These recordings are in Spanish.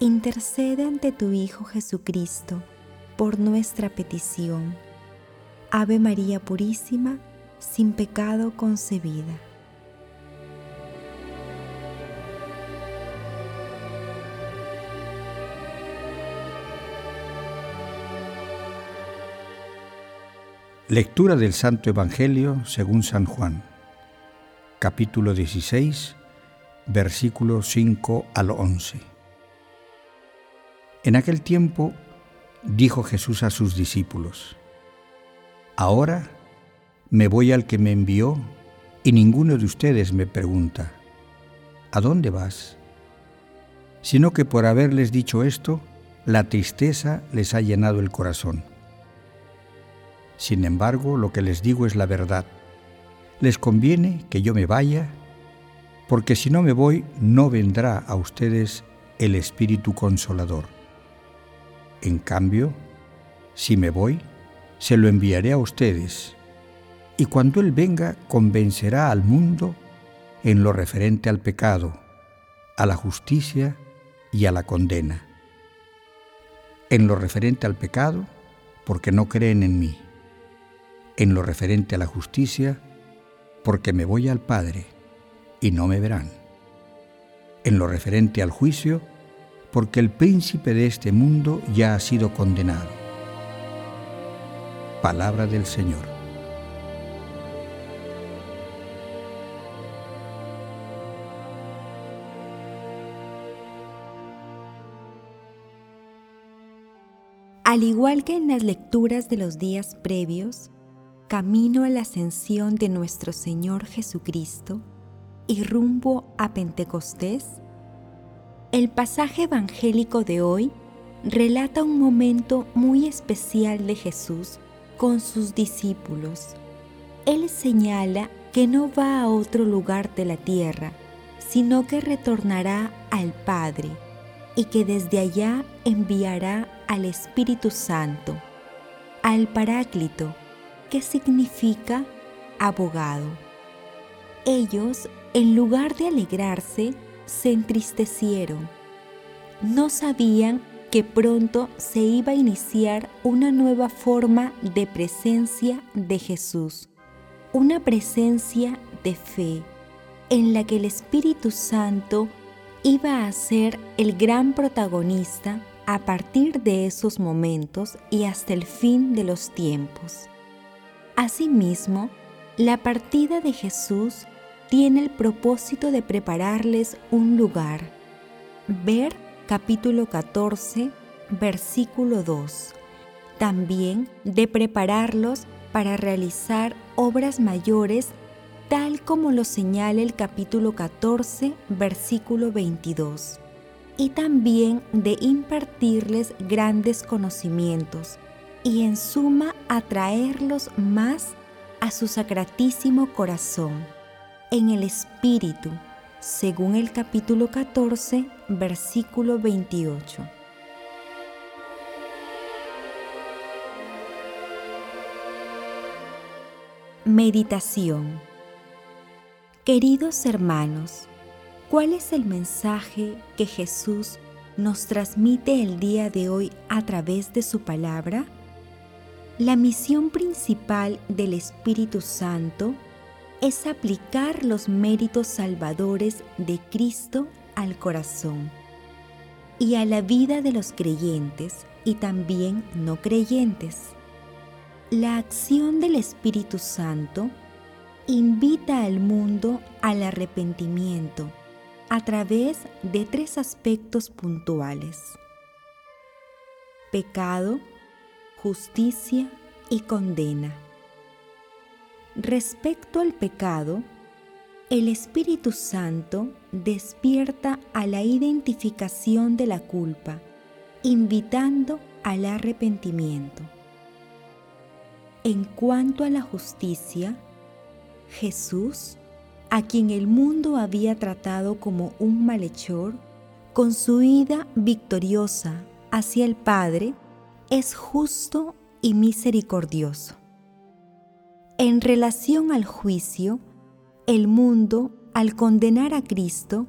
intercede ante tu Hijo Jesucristo por nuestra petición. Ave María Purísima, sin pecado concebida. Lectura del Santo Evangelio según San Juan, capítulo 16, versículos 5 al 11. En aquel tiempo dijo Jesús a sus discípulos, Ahora me voy al que me envió y ninguno de ustedes me pregunta, ¿a dónde vas? Sino que por haberles dicho esto, la tristeza les ha llenado el corazón. Sin embargo, lo que les digo es la verdad. Les conviene que yo me vaya, porque si no me voy, no vendrá a ustedes el Espíritu Consolador. En cambio, si me voy, se lo enviaré a ustedes, y cuando Él venga convencerá al mundo en lo referente al pecado, a la justicia y a la condena. En lo referente al pecado, porque no creen en mí. En lo referente a la justicia, porque me voy al Padre y no me verán. En lo referente al juicio, porque el príncipe de este mundo ya ha sido condenado. Palabra del Señor. Al igual que en las lecturas de los días previos, camino a la ascensión de nuestro Señor Jesucristo y rumbo a Pentecostés, el pasaje evangélico de hoy relata un momento muy especial de Jesús con sus discípulos. Él señala que no va a otro lugar de la tierra, sino que retornará al Padre y que desde allá enviará al Espíritu Santo, al Paráclito, que significa abogado. Ellos, en lugar de alegrarse, se entristecieron. No sabían que pronto se iba a iniciar una nueva forma de presencia de Jesús, una presencia de fe, en la que el Espíritu Santo iba a ser el gran protagonista a partir de esos momentos y hasta el fin de los tiempos. Asimismo, la partida de Jesús tiene el propósito de prepararles un lugar. Ver capítulo 14, versículo 2. También de prepararlos para realizar obras mayores tal como lo señala el capítulo 14, versículo 22. Y también de impartirles grandes conocimientos y en suma atraerlos más a su sacratísimo corazón en el Espíritu, según el capítulo 14, versículo 28. Meditación Queridos hermanos, ¿cuál es el mensaje que Jesús nos transmite el día de hoy a través de su palabra? La misión principal del Espíritu Santo es aplicar los méritos salvadores de Cristo al corazón y a la vida de los creyentes y también no creyentes. La acción del Espíritu Santo invita al mundo al arrepentimiento a través de tres aspectos puntuales. Pecado, justicia y condena. Respecto al pecado, El Espíritu Santo despierta a la identificación de la culpa, invitando al arrepentimiento. En cuanto a la justicia, Jesús, a quien el mundo había tratado como un malhechor, con su ida victoriosa hacia el Padre, es justo y misericordioso. En relación al juicio, el mundo, al condenar a Cristo,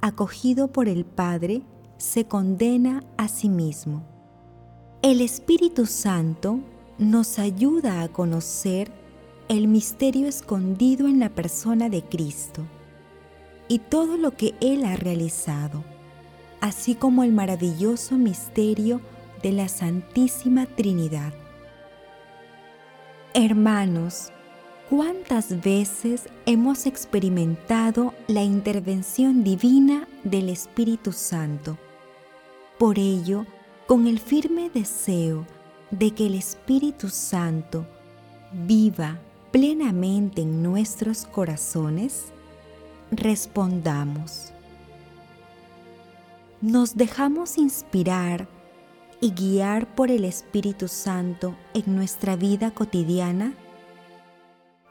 acogido por el Padre, se condena a sí mismo. El Espíritu Santo nos ayuda a conocer el misterio escondido en la persona de Cristo y todo lo que Él ha realizado, así como el maravilloso misterio de la Santísima Trinidad. Hermanos, ¿Cuántas veces hemos experimentado la intervención divina del Espíritu Santo? Por ello, con el firme deseo de que el Espíritu Santo viva plenamente en nuestros corazones, respondamos. Nos dejamos inspirar y guiar por el Espíritu Santo en nuestra vida cotidiana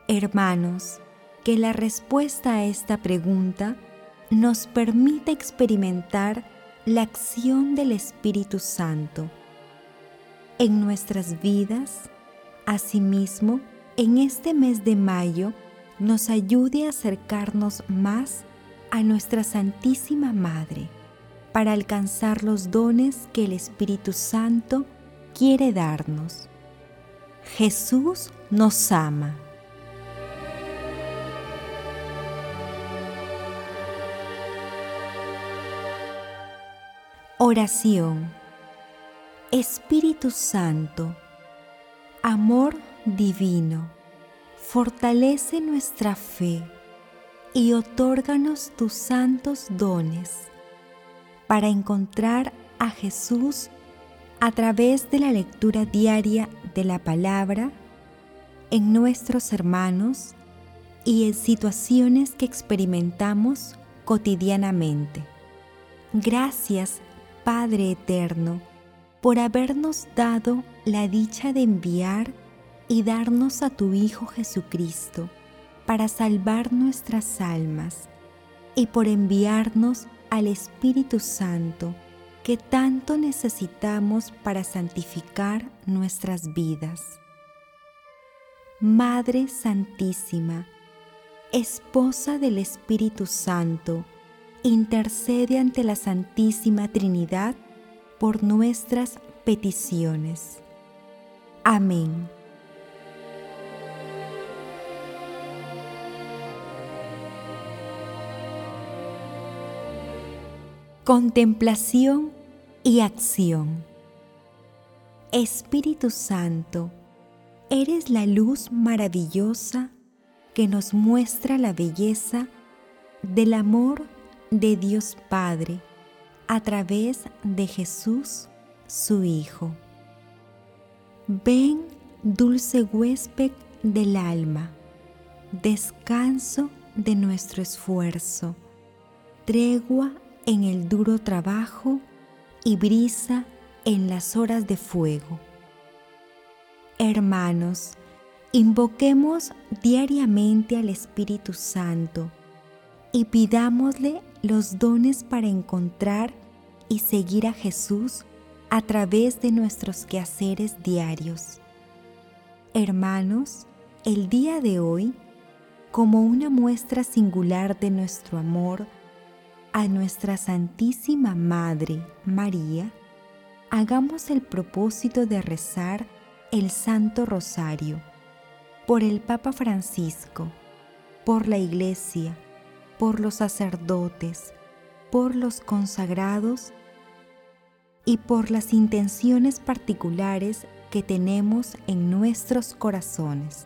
Hermanos, que la respuesta a esta pregunta nos permita experimentar la acción del Espíritu Santo en nuestras vidas, asimismo, en este mes de mayo nos ayude a acercarnos más a nuestra Santísima Madre para alcanzar los dones que el Espíritu Santo quiere darnos. Jesús nos ama. Oración. Espíritu Santo, amor divino, fortalece nuestra fe y otórganos tus santos dones para encontrar a Jesús a través de la lectura diaria de la palabra en nuestros hermanos y en situaciones que experimentamos cotidianamente. Gracias Padre Eterno, por habernos dado la dicha de enviar y darnos a tu Hijo Jesucristo para salvar nuestras almas y por enviarnos al Espíritu Santo que tanto necesitamos para santificar nuestras vidas. Madre Santísima, Esposa del Espíritu Santo, intercede ante la Santísima Trinidad por nuestras peticiones. Amén. Contemplación y acción. Espíritu Santo, eres la luz maravillosa que nos muestra la belleza del amor de Dios Padre a través de Jesús, su Hijo. Ven, dulce huésped del alma, descanso de nuestro esfuerzo, tregua en el duro trabajo y brisa en las horas de fuego. Hermanos, invoquemos diariamente al Espíritu Santo y pidámosle los dones para encontrar y seguir a Jesús a través de nuestros quehaceres diarios. Hermanos, el día de hoy, como una muestra singular de nuestro amor a nuestra Santísima Madre María, hagamos el propósito de rezar el Santo Rosario por el Papa Francisco, por la Iglesia, por los sacerdotes, por los consagrados y por las intenciones particulares que tenemos en nuestros corazones.